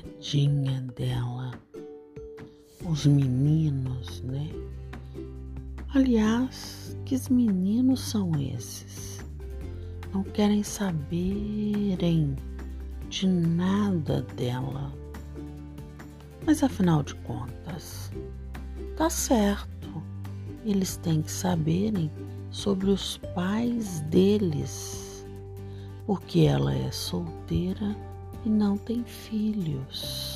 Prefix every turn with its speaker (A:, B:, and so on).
A: tadinha dela. Os meninos, né? Aliás, que meninos são esses? Não querem saberem de nada dela. Mas afinal de contas, tá certo. Eles têm que saberem sobre os pais deles, porque ela é solteira e não tem filhos.